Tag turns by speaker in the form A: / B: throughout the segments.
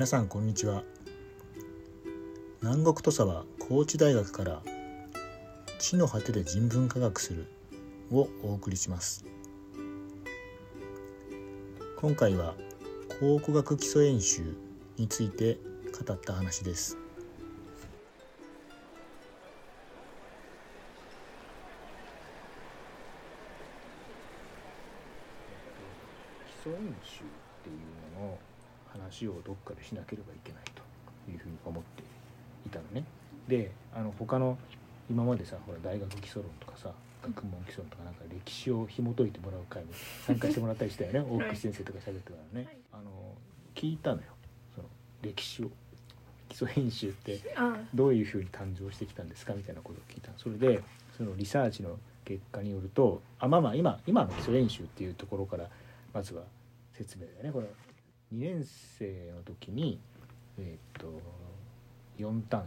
A: 皆さんこんにちは。南国土佐は高知大学から地の果てで人文科学するをお送りします。今回は考古学基礎演習について語った話です。基礎演習っていうのの話をどっかでしなければいけないというふうに思っていたのね。であの他の今までさほら大学基礎論とかさ学問基礎論とかなんか歴史を紐解いてもらう会に参加してもらったりしたよね。大口先生とか喋ってたからね、
B: はい。
A: あの聞いたのよ。その歴史を。基礎編集って
B: あ
A: どういうふうに誕生してきたんですかみたいなことを聞いたそれでそのリサーチの結果によるとあまあまあ今今の基礎練習っていうところからまずは説明だよね。これ2年生の時にえーっと4単位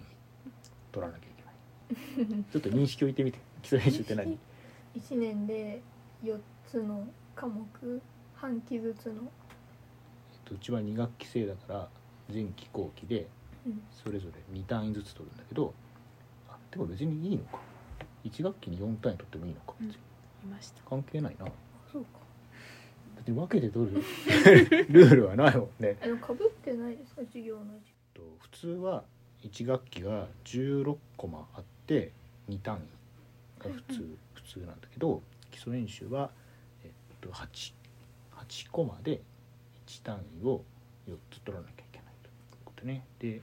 A: 取らなきゃいけない。ちょっと認識を言ってみて。基礎練習って何
B: ？1年で4つの科目半期ずつの、
A: えっとうちは2学期制だから前期後期で
B: うん。
A: それぞれ2単位ずつ取るんだけどあでも別にいいのか。1学期に4単位取ってもいいのか、
B: うん。
A: 関係ないな。
B: そうか
A: 別に分けて取る？ルールはないもんね。
B: あのかぶってないですか？授業の時
A: と普通は1学期が16コマあって2単位が普通、
B: うんう
A: 普通なんだけど基礎演習は、えっと、8, 8コマで1単位を4つ取らなきゃいけないということね。で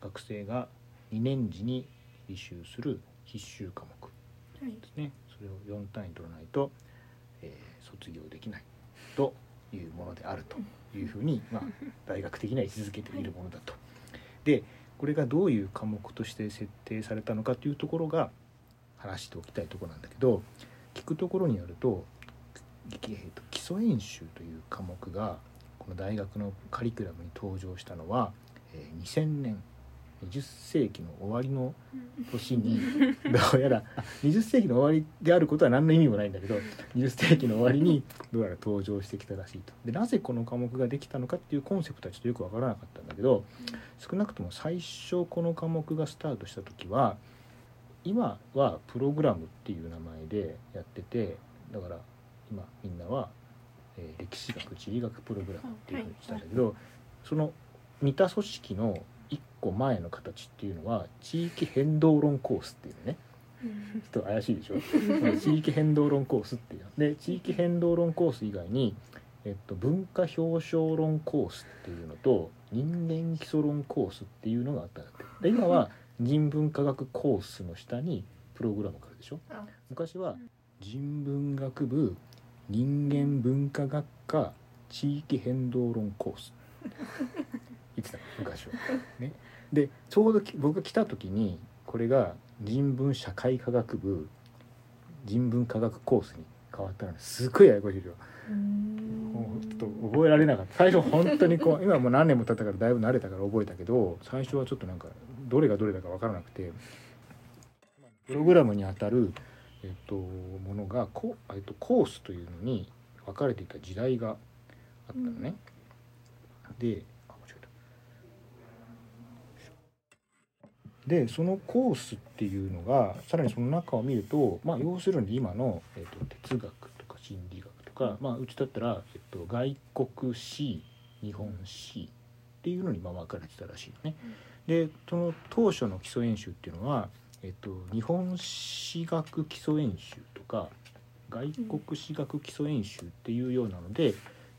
A: 学生が2年時に履修する必修科目
B: はい
A: ですね。それを4単位取らないと、えー卒業できないというものであるというふうに、まあ、大学的には位置づけているものだと。でこれがどういう科目として設定されたのかというところが話しておきたいとこなんだけど聞くところによると,、えーと基礎演習という科目がこの大学のカリキュラムに登場したのは、え2000年20世紀の終わりの年に どうやらあ20世紀の終わりであることは何の意味もないんだけど20世紀の終わりにどうやら登場してきたらしいと。でなぜこの科目ができたのかっていうコンセプトはちょっとよくわからなかったんだけど少なくとも最初この科目がスタートした時は今はプログラムっていう名前でやっててだから今みんなは、えー歴史学地理学プログラムっていうふうにしたんだけど、その似た組織の1個前の形っていうのは地域変動論コースっていうのね。
B: うん。
A: ちょっと怪しいでしょ？うん地域変動論コースっていうで地域変動論コース以外に、えっと、文化表彰論コースっていうのと人間基礎論コースっていうのがあったんだって。で今は人文科学コースの下にプログラムがあるでしょ？
B: あ。
A: 昔は人文学部人間文化学科地域変動論コース。言ってたの昔は。ね、でちょうどき僕が来た時にこれが人文社会科学部人文科学コースに変わったのですっごいややこしいよ。
B: うーん
A: もうちょっと覚えられなかった最初本当にこう 今もう何年も経ったからだいぶ慣れたから覚えたけど最初はちょっとなんかどれがどれだか分からなくてプログラムにあたる、えっと、ものがこ、えっと、コースというのに分かれていた時代があったのね。であ間違えたでそのコースっていうのがさらにその中を見ると、まあ、要するに今の、えっと、哲学とか心理学とか、まあ、うちだったら、えっと、外国史日本史っていうのにまあ分かれてたらしいのね。でその当初の基礎演習っていうのは、えっと、日本史学基礎演習とか外国史学基礎演習っていうようなので、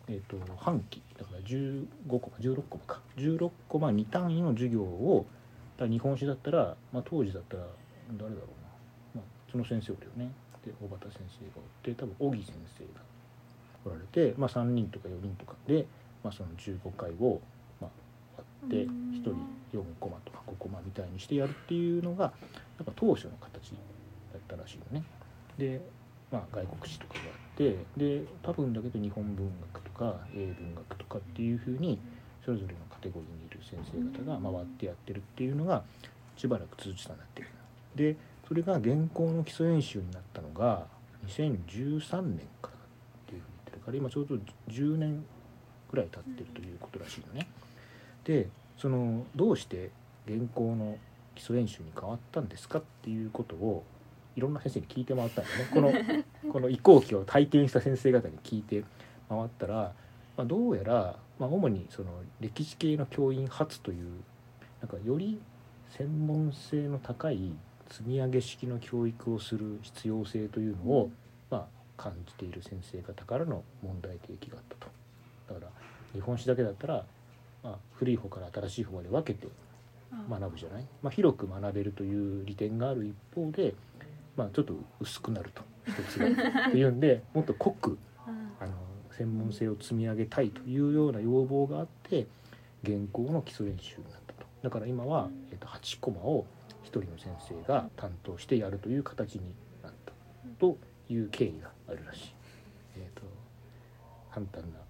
A: えっと、半期だから15コマ16コマか16コマ2単位の授業をだ日本史だったら、まあ、当時だったら誰だろうな、まあ、その先生おるよね。で小畑先生がおって多分小木先生がおられて、まあ、3人とか4人とかで、まあ、その15回を、まあ、割って
B: うん。
A: 1人4コマとか5コマみたいにしてやるっていうのがなんか当初の形だったらしいのね。で、まあ、外国史とかがあってで多分だけど日本文学とか英文学とかっていうふうにそれぞれのカテゴリーにいる先生方が回ってやってるっていうのがしばらく続いてたんだってでそれが現行の基礎演習になったのが2013年からっていうふうに言ってるから今ちょうど10年ぐらい経ってるということらしいのね。でそのどうして原稿の基礎練習に変わったんですかっていうことをいろんな先生に聞いて回ったんだよねこのこの移行期を体験した先生方に聞いて回ったら、まあ、どうやら、まあ、主にその歴史系の教員発というなんかより専門性の高い積み上げ式の教育をする必要性というのを、まあ、感じている先生方からの問題提起があったと。だから日本史だけだったら、まあ、古い方から新しい方まで分けて学ぶじゃない、まあ、広く学べるという利点がある一方で、まあ、ちょっと薄くなると一つが。っていうんでもっと濃く あの専門性を積み上げたいというような要望があって原稿の基礎練習になったと。だから今は、えっと8コマを1人の先生が担当してやるという形になった。という経緯があるらしい。えっと簡単な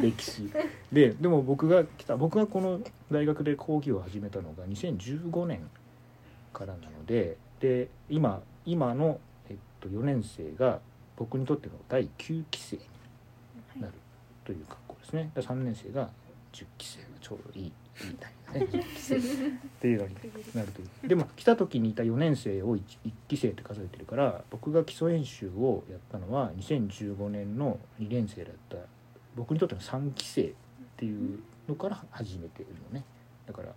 A: 歴史。ででも僕が来た僕がこの大学で講義を始めたのが2015年からなのでで今今の、えっと、4年生が僕にとっての第9期生になるという格好ですね。で3年生が10期生がちょうどいいいいタイミングね。10期生っていうのになるという。でも来た時にいた4年生を 1, 1期生って数えてるから僕が基礎演習をやったのは2015年の2年生だった。僕にとっての3期生っていうのから始めてるのね。だから、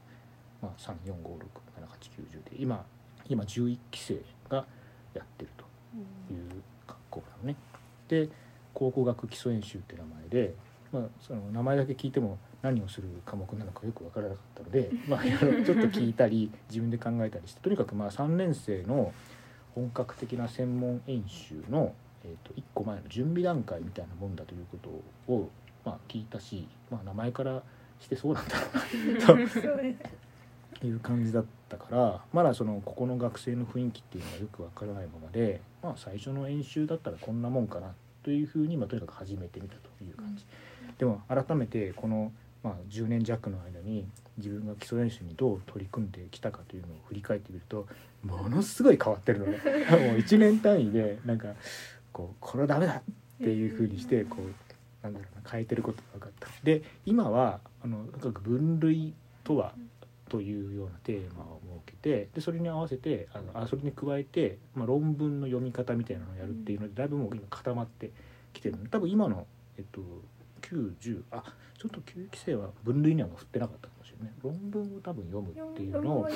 A: まあ、34567890で今今11期生がやってるという格好なのね。で考古学基礎演習って名前で、まあ、その名前だけ聞いても何をする科目なのかよく分からなかったので、まあ、ちょっと聞いたり自分で考えたりしてとにかくまあ3年生の本格的な専門演習の、えー、と1個前の準備段階みたいなもんだということを、まあ、聞いたし、まあ、名前からしてそうなんだろうなという感じだったからまだそのここの学生の雰囲気っていうのがよくわからないままで、まあ、最初の演習だったらこんなもんかなというふうに、まあ、とにかく始めてみたという感じ。でも改めてこの、まあ、10年弱の間に自分が基礎練習にどう取り組んできたかというのを振り返ってみるとものすごい変わってるのね もう1年単位でなんかこうこれはダメだっていうふうにしてこうなんだろうな変えてることが分かった。で今はあのとにかく分類とはというようなテーマを設けてでそれに合わせてあのあそれに加えて、まあ、論文の読み方みたいなのをやるっていうのでだいぶもう今固まってきてる多分今の、えっと、90あちょっと9期生は分類には振ってなかったかもしれない。論文を多分読むっていうのを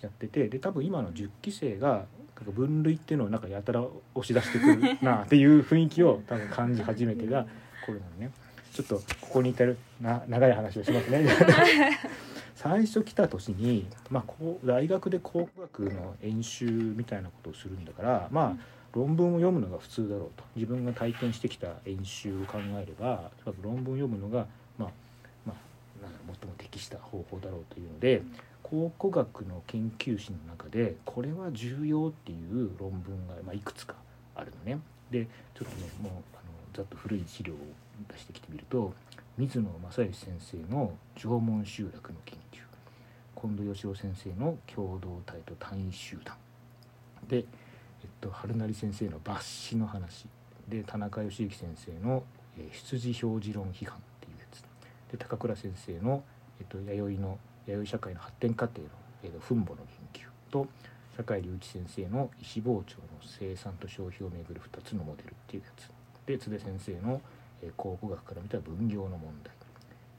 A: やっててで多分今の10期生が分類っていうのをなんかやたら押し出してくるなっていう雰囲気を多分感じ始めてがこれなのね。ちょっとここに至るな長い話をしますね。最初来た年に、まあ、こう大学で考古学の演習みたいなことをするんだからまあ論文を読むのが普通だろうと。自分が体験してきた演習を考えればとにかく論文を読むのが、まあまあ、なん最も適した方法だろうというので考古学の研究士の中でこれは重要っていう論文が、まあ、いくつかあるのね。でちょっとねもうあのざっと古い資料を出してきてみると水野正義先生の縄文集落の研究近藤義雄先生の共同体と単位集団で、えっと、春成先生の抜歯の話で田中義之先生の、えー出自表示論批判っていうやつ。で高倉先生の、えっと、弥生の弥生社会の発展過程の、えっと、分母の研究と坂井隆一先生の石包丁の生産と消費をめぐる2つのモデルっていうやつ。で津出先生の、考古学から見た分業の問題。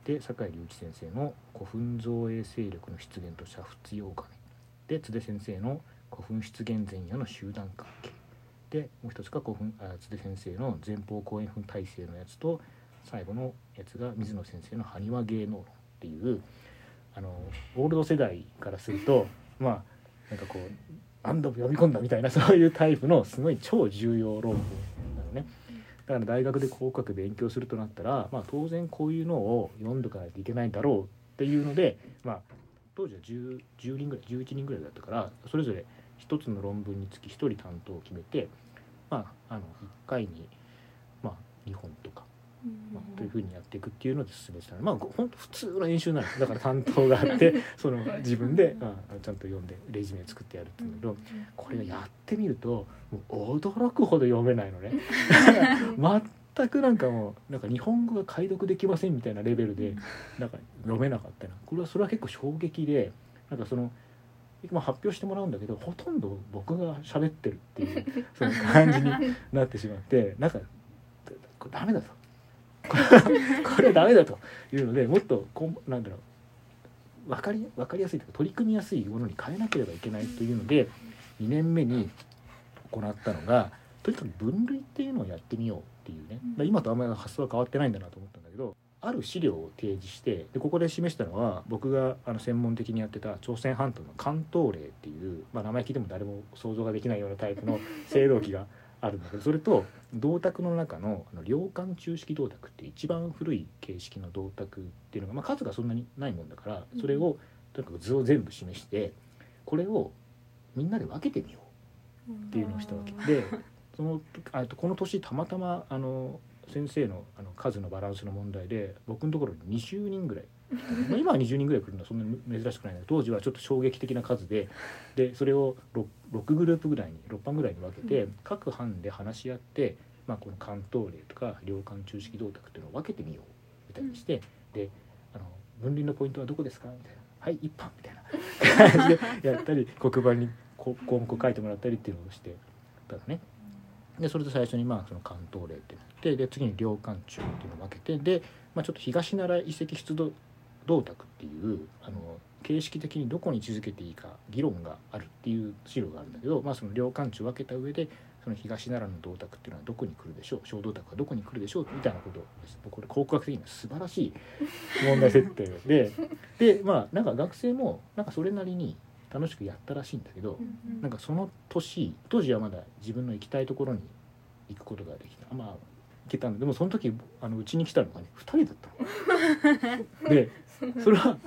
A: で坂井隆一先生の古墳造営勢力の出現と煮沸用金で津出先生の古墳出現前夜の集団関係。でもう一つが古墳あ津出先生の前方後円墳体制のやつと最後のやつが水野先生の埴輪芸能論っていうあのオールド世代からすると まあなんかこう何度も読み込んだみたいなそういうタイプのすごい超重要論文なのね。だから大学で考古学勉強するとなったら、まあ、当然こういうのを読んどかないといけないんだろうっていうので、まあ、当時は 10, 10人ぐらい11人ぐらいだったからそれぞれ1つの論文につき1人担当を決めて、まあ、あの1回に、まあ、2本とか、まあ、というふうにやっていくっていうので進めてたまあ本当普通の演習なんですだから担当があってその自分で、まあ、ちゃんと読んでレジュメ作ってやるっていうんだけど。これがやってみるともう驚くほど読めないのね全くなんかもうなんか日本語が解読できませんみたいなレベルでなんか読めなかったなこれはそれは結構衝撃でなんかその、まあ、発表してもらうんだけどほとんど僕が喋ってるっていうその感じになってしまってなんかダメだと これダメだというのでもっとこうなんだろう分かり分かりやすいというか取り組みやすいものに変えなければいけないというので2年目に行ったのがとにかく分類っていうのをやってみようっていうね、今とあんまり発想は変わってないんだなと思ったんだけどある資料を提示してでここで示したのは僕があの専門的にやってた朝鮮半島の関東令っていう、まあ、名前聞いても誰も想像ができないようなタイプの青銅器があるんだけどそれと銅鐸の中のあの両管中式銅鐸って一番古い形式の銅鐸っていうのが、まあ、数がそんなにないもんだからそれをとにかく図を全部示してこれをみんなで分けてみようっていうのをしたわけ。でそのあとこの年たまたまあの先生のあの数のバランスの問題で僕のところに20人ぐらい。まあ今は20人ぐらい来るのはそんなに珍しくないんだけど当時はちょっと衝撃的な数ででそれを 6, 6グループぐらいに6班ぐらいに分けて、各班で話し合って、まあ、この関東例とか両関中式銅鐸っていうのを分けてみようみたいにして、であの分離のポイントはどこですか？みたいな「はい一班」みたいな。感じでやったり黒板にこ項目を書いてもらったりっていうのをしてたのね。でそれで最初にまあその関東例ってなってで次に両関中っていうのを分けてで、まあ、ちょっと東奈良遺跡出土銅鐸っていうあの形式的にどこに位置づけていいか議論があるっていう資料があるんだけど、まあ、その両関中分けた上でその東奈良の銅鐸っていうのはどこに来るでしょう小銅鐸はどこに来るでしょうみたいなことをこれ考古学的には素晴らしい問題設定 ででまあなんか学生もなんかそれなりに楽しくやったらしいんだけど、なんかその年当時はまだ自分の行きたいところに行くことができた。まあ行けたんだ。でもその時あのうちに来たのがね2人だったの。でそれは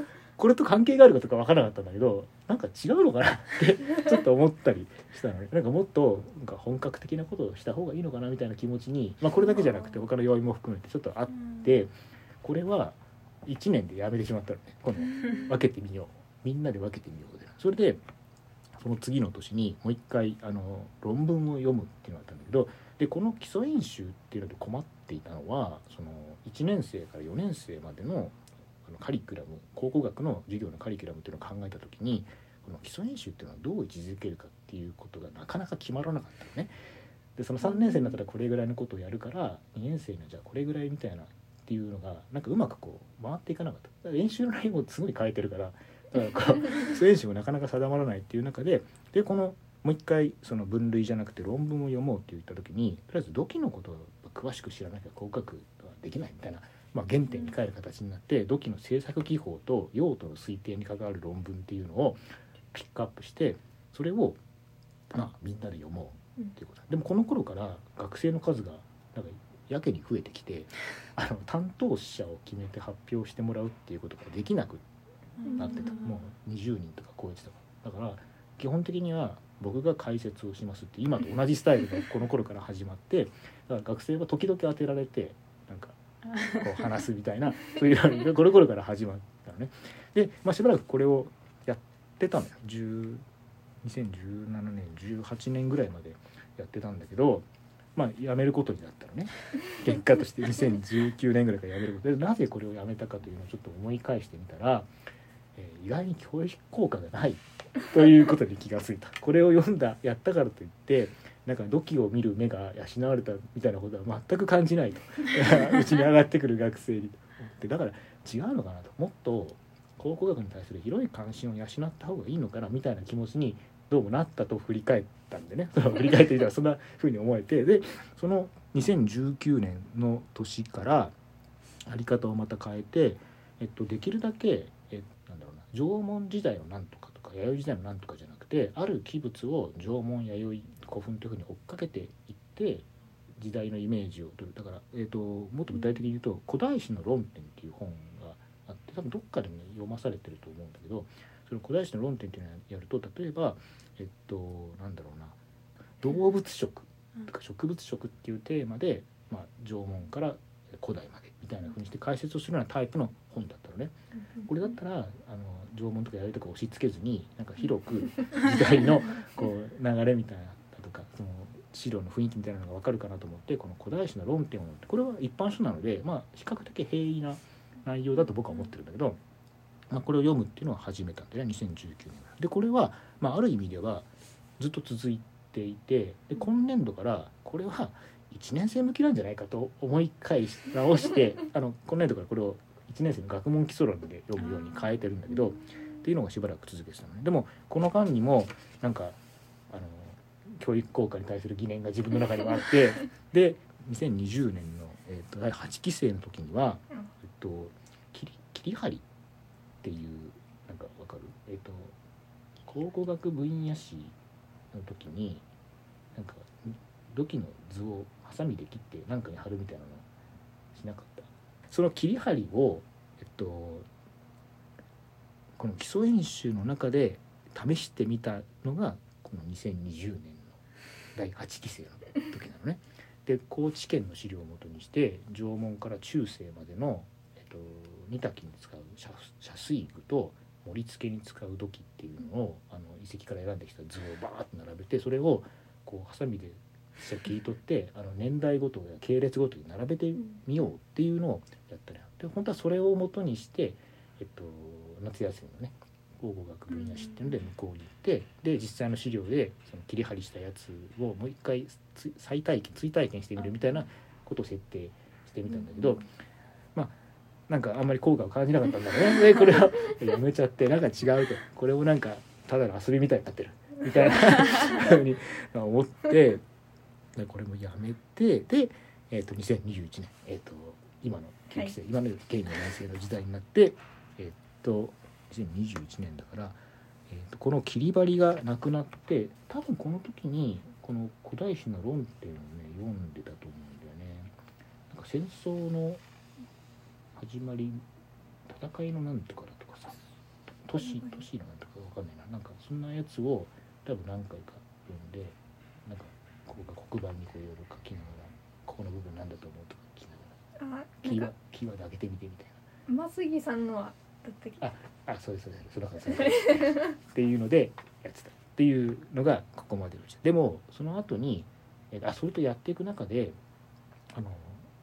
A: これと関係があるかとか分からなかったんだけどなんか違うのかなって ちょっと思ったりしたのね。なんかもっとなんか本格的なことをした方がいいのかなみたいな気持ちに、まあ、これだけじゃなくて他の要因も含めてちょっとあってこれは1年でやめてしまったのね今度。分けてみよう。みんなで分けてみようで。それでその次の年にもう一回あの論文を読むっていうのがあったんだけどでこの基礎演習っていうので困っていたのはその1年生から4年生までのあのカリキュラム考古学の授業のカリキュラムっていうのを考えた時にこの基礎演習っていうのはどう位置づけるかっていうことがなかなか決まらなかったのね。でその3年生になったらこれぐらいのことをやるから2年生にはじゃあこれぐらいみたいなっていうのがなんかうまくこう回っていかなかっただから練習の内容もすごい変えてるからだからこう 選手もなかなか定まらないっていう中ででこのもう一回その分類じゃなくて論文を読もうって言った時にとりあえず土器のことを詳しく知らなきゃ考古学はできないみたいな、まあ、原点に帰る形になって土器の制作技法と用途の推定に関わる論文っていうのをピックアップしてそれをまあみんなで読もうっていうこと。でもこの頃から学生の数がなんかやけに増えてきて あの担当者を決めて発表してもらうっていうことができなくなってた。もう20人とか超えてたから。だから基本的には僕が解説をしますって今と同じスタイルがこの頃から始まってだから学生は時々当てられてこう話すみたいなそういうのがこの頃から始まったのね。で、まあ、しばらくこれをやってたのよ。10 2017年18年ぐらいまでやってたんだけどまあやめることになったのね。結果として2019年ぐらいからやめること。でなぜこれをやめたかというのをちょっと思い返してみたら、えー意外に教育効果がないということに気がついた。これを読んだやったからといってなんか土器を見る目が養われたみたいなことは全く感じないと。うちに上がってくる学生に。思ってだから違うのかなと。もっと考古学に対する広い関心を養った方がいいのかなみたいな気持ちにどうもなったと振り返ったんでね。その振り返ってみたらそんな風に思えて。でその2019年の年からあり方をまた変えて、えっと、できるだけ、えなんだろうな縄文時代のなんとかとか弥生時代のなんとかじゃなくてある器物を縄文弥生古墳というふうに追っかけていって時代のイメージを取る。だから、えっともっと具体的に言うと「古代史の論点」っていう本があって多分どっかでね読まされてると思うんだけどその古代史の論点っていうのをやると例えばえっとなんだろうな動物食とか植物食っていうテーマで、まあ、縄文から古代までみたいなふうにして解説をするようなタイプの本だったのね。これだったらあの縄文とか弥生とか押し付けずになんか広く時代のこう流れみたいなかその資料の雰囲気みたいなのが分かるかなと思ってこの古代史の論点をこれは一般書なので、まあ、比較的平易な内容だと僕は思ってるんだけど、まあ、これを読むっていうのは始めたんでね2019年でこれは、まあ、ある意味ではずっと続いていてで今年度からこれは1年生向きなんじゃないかと思い返し直して あの今年度からこれを1年生の学問基礎論で読むように変えてるんだけどっていうのがしばらく続けてたのね。でもこの間にもなんかあの教育効果に対する疑念が自分の中にはあって で2020年の、えー、と第8期生の時には、
B: うん。
A: えっと、切り切り張りっていうなんかわかる？えっと考古学分野史の時になんか土器の図をハサミで切って何かに貼るみたいなのしなかった。その切り張りをえっとこの基礎演習の中で試してみたのがこの2020年の第8期生の時なのね。で高知県の資料をもとにして縄文から中世までの、えっと、煮炊きに使う遮水具と盛り付けに使う土器っていうのをあの遺跡から選んできた図をバーッと並べてそれをこうハサミで切り取ってあの年代ごとや系列ごとに並べてみようっていうのをやったりで本当はそれをもとにして、えっと、夏休みのね考古学分野史っていうので向こうに行ってで実際の資料でその切り張りしたやつをもう一回つ再体験追体験してみるみたいなことを設定してみたんだけど、なんかあんまり効果を感じなかったんだね。でこれを やめちゃってなんか違うと。これをなんかただの遊びみたいになってる。みたいな ふうに思ってでこれもやめてで、えー、と2021年、えー、と今の9期生、今の現4年生の時代になってえっ、と2021年だから、えー、とこの切り張りがなくなって多分この時にこの古代史の論っていうのをね読んでたと思うんだよね。なんか戦争の始まり戦いのなんとかだとかさ都市都市のなんとかわかんないな。なんかそんなやつを多分何回か読んでなんかここが黒板にこういろいろ書きながらここの部分なんだと思うとか聞きながら
B: あ
A: キーワード上げてみてみたい
B: 馬杉さんのはだったっけ
A: あなあそうですそうです。そんな感じそんな感じっていうのでやってた。っていうのがここまでのでもその後にえあそれとやっていく中であの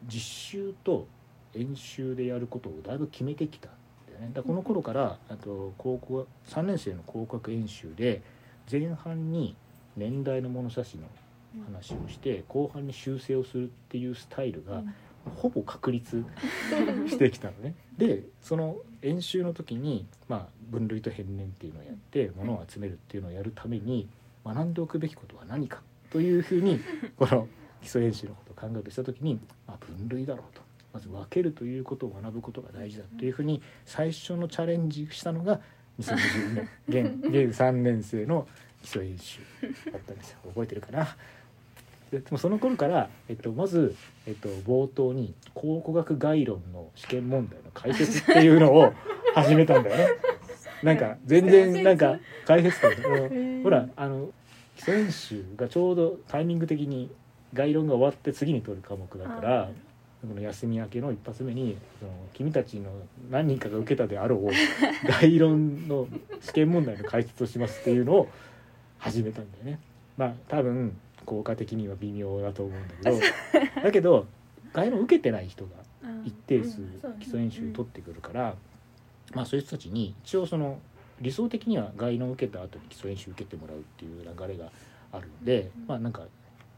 A: 実習と演習でやることをだいぶ決めてきたんだよね。だこの頃からあと高校3年生の広角演習で前半に年代の物差しの話をして後半に修正をするっていうスタイルがほぼ確立 してきたのね。でその演習の時に、まあ、分類と変年っていうのをやって物を集めるっていうのをやるために学んでおくべきことは何かというふうに この基礎演習のことを考えるとした時に、まあ、分類だろうと。まず分けるということを学ぶことが大事だというふうに最初のチャレンジしたのが2020年現現3年生の基礎演習だったんですよ。覚えてるかな？ででもその頃から、えっと、まず、えっと、冒頭に考古学概論の試験問題の解説っていうのを 始めたんだよね。なんか全然なんか解説とか
B: ー
A: ほらあの基礎演習がちょうどタイミング的に概論が終わって次に取る科目だから
B: あ
A: この休み明けの一発目にその君たちの何人かが受けたであろう 概論の試験問題の解説をしますっていうのを始めたんだよね。まあ多分効果的には微妙だと思うんだけど だけど概論受けてない人が一定数基礎演習取ってくるから、まあそういう人たちに一応その理想的には概論を受けた後に基礎演習受けてもらうっていう流れがあるんで、
B: うん
A: まあなんか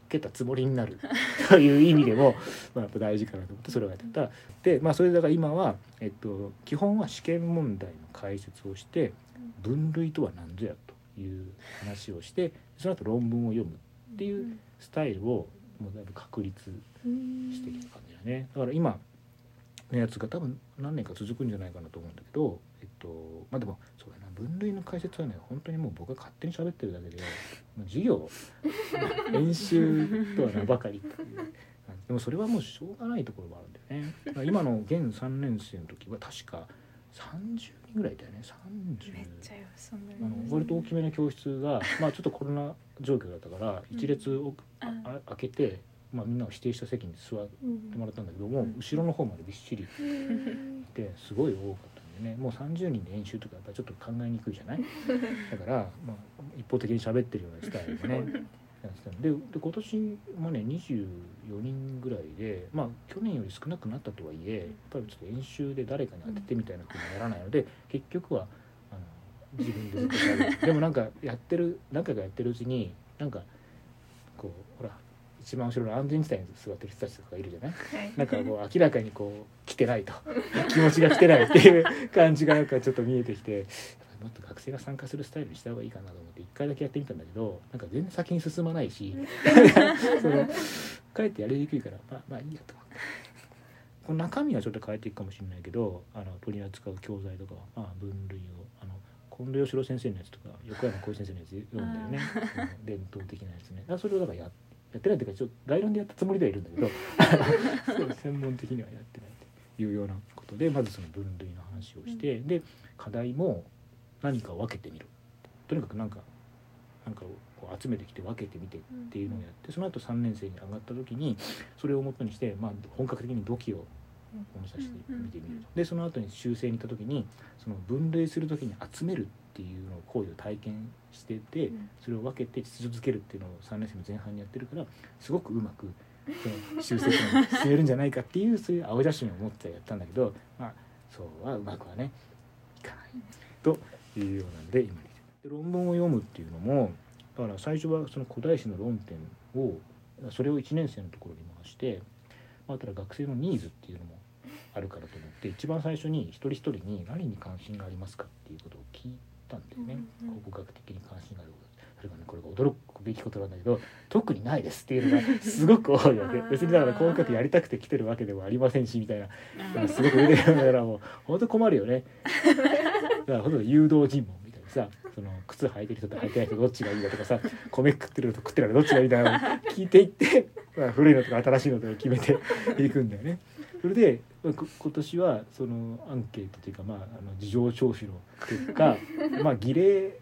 A: 受けたつもりになる という意味でもまあやっぱ大事かなと思ってそれをやってたでまあそれだから今は、えっと、基本は試験問題の解説をして分類とは何ぞやという話をしてその後論文を読むっていうスタイルをもうだいぶ確立してきた感じだね。だから今のやつが多分何年か続くんじゃないかなと思うんだけどえっとまあでもそうだな分類の解説はね本当にもう僕が勝手に喋ってるだけで授業 演習とは名ばかりっていうでもそれはもうしょうがないところもあるんだよね。今の現3年生の時は確か30人ぐらいだよね。30
C: めっちゃよそんな
A: あの割と大きめの教室が、まあ、ちょっとコロナ状況だったから一列を、ああ開けて、まあ、みんなを指定した席に座ってもらったんだけども、
B: うん。
A: 後ろの方までびっしり。いてすごい多かったんでねもう30人で演習とかやっぱりちょっと考えにくいじゃない？だから、まあ、一方的に喋ってるようなスタイルでねやってたの。でで今年もね24人ぐらいでまあ去年より少なくなったとはいえやっぱりちょっと演習で誰かに当ててみたいなことにはやらないので結局はあの自分でずっとやるでもなんかやってる何回かやってるうちになんかこうほら一番後ろの安全地帯に座ってる人たちとかいるじゃない？
B: はい。
A: なんかこう明らかにこう来てないと。気持ちが来てないっていう感じがなんかちょっと見えてきてもっと学生が参加するスタイルにした方がいいかなと思って一回だけやってみたんだけどなんか全然先に進まないし そのかえってやりにくいからまあまあいいやと思って。この中身はちょっと変えていくかもしれないけどあの取り扱う教材とかは、まあ、分類をあの近藤義郎先生のやつとか横山浩一先生のやつ読んだよね。伝統的なやつね。それをだからややってないっていうかちょっと概論でやったつもりではいるんだけど そう専門的にはやってないというようなことでまずその分類の話をして、で課題も何かを分けてみるとにかくなんかなんかをこう集めてきて分けてみてっていうのをやってその後3年生に上がった時にそれをもとにして、まあ、本格的に土器を物差して見てみると。でその後に修正に行った時にその分類する時に集めるっていうのを行為を体験しててそれを分けて秩序づけるっていうのを3年生の前半にやってるからすごくうまくその修正点に進めるんじゃないかっていうそういう青写真を持ってやったんだけどまあそうはうまくはねいかない。というようなんで今にで論文を読むっていうのもだから最初はその古代史の論点をそれを1年生のところに回してまあただ学生のニーズっていうのもあるからと思って一番最初に一人一人に何に関心がありますかっていうことを聞いたんだよね。
B: うんうんうん。
A: 考古学的に関心があること。それがねこれが驚くべきことなんだけど特にないですっていうのがすごく多いわけ。別にだから考古学やりたくて来てるわけでもありませんしみたいな。すごく腕がだからもう本当困るよねだからほとんど誘導尋問みたいなさその靴履いてる人と履いてない人どっちがいいんだとかさ米食ってるのと食ってないのどっちがいいんだよ聞いていって、まあ、古いのとか新しいのとか決めていくんだよね。それでこ今年はそのアンケートというか、まあ、あの事情聴取の結果 まあ儀礼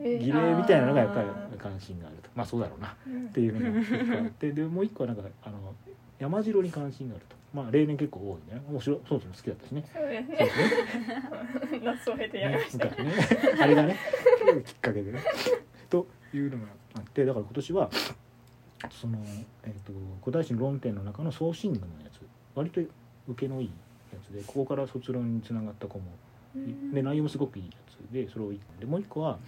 A: 儀礼みたいなのがやっぱり関心があると。まあそうだろうな。っていうのが一個あってでもう一個はなんかあの山城に関心があるとまあ例年結構多いね。面白い。そうそう好きだったしね。
B: そうですね。夏を経てやりました
A: ね。昔ね。あれがね。きっかけでね。というのがあってだから今年はその、えー、と古代史の論点の中の送信群のやつ。割と受けのいいやつでここから卒論につながった子もで内容もすごくいいやつでそれをでもう一個は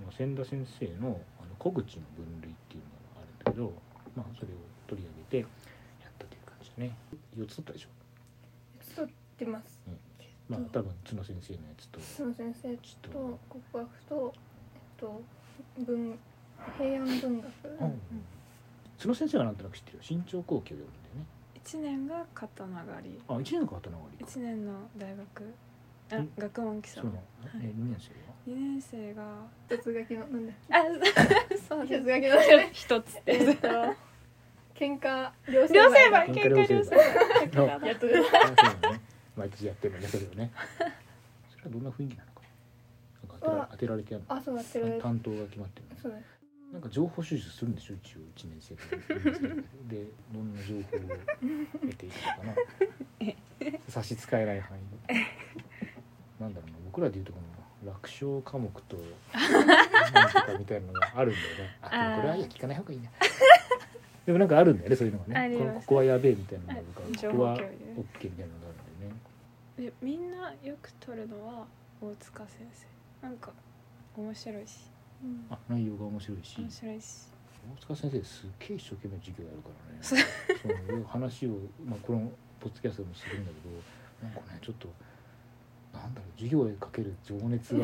A: あの千田先生のあの小口の分類っていうのがあるんだけど、まあ、それを取り上げてね。4つ取ったでしょ、
B: 撮ってます。
A: まあ、多分角先生のやつと。
B: その先生と国学とえっと文平安文学。
A: うん。角先生はなんとなく知ってるよ。新潮後期を読むんだよね。
C: 一年が刀狩り。
A: あ一年の方の終わりか。
C: 一年の大学。あ
A: ん。
C: 学問基礎。
A: そうなの、
C: はい。
A: え二年生は？
C: 二年生が
B: 一つ書きのなんだ
C: あそう
B: 一
C: です。
B: つ書きの
C: 一つ
B: えっと喧嘩両
C: 両成
B: 敗
C: 敗。
A: 喧嘩両成敗。
B: やっと出た
A: あそうだ。ね毎年やってるんだそれをね。それはどんな雰囲気なのか。ななんか当てら当てられてやる
B: あそうやってる。
A: の担当が決まってるなんか情報収集するんでしょ？一応1年生でどんな情報を得ていくのかな。差し支えない範囲で。なんだろうな。僕らでいうとこの楽勝科目と なんとかみたいなのがあるんだよね。あでもこれはいや聞かない方がいいなでもなんかあるんだよねそういうのがね。このここはやべえみたいなのがあるから
C: 情
A: ここは OK みたいなのがあるんだよね。
C: でみんなよく取るのは大塚先生。なんか面白いし。
B: うん。
A: あ内容が面白いし。
C: 面白いし。
A: 大塚先生すっげえ一生懸命授業やるからね。
C: そう。
A: そういう話を、まあ、このポッドキャストでもするんだけどなんかねちょっとなんだろう授業へかける情熱が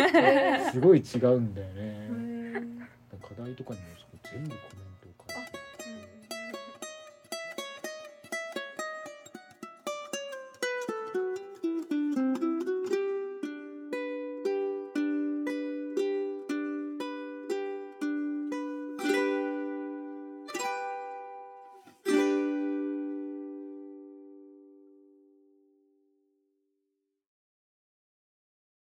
A: すごい違うんだよね。
B: うん。
A: 課題とかにもそこ全部コメ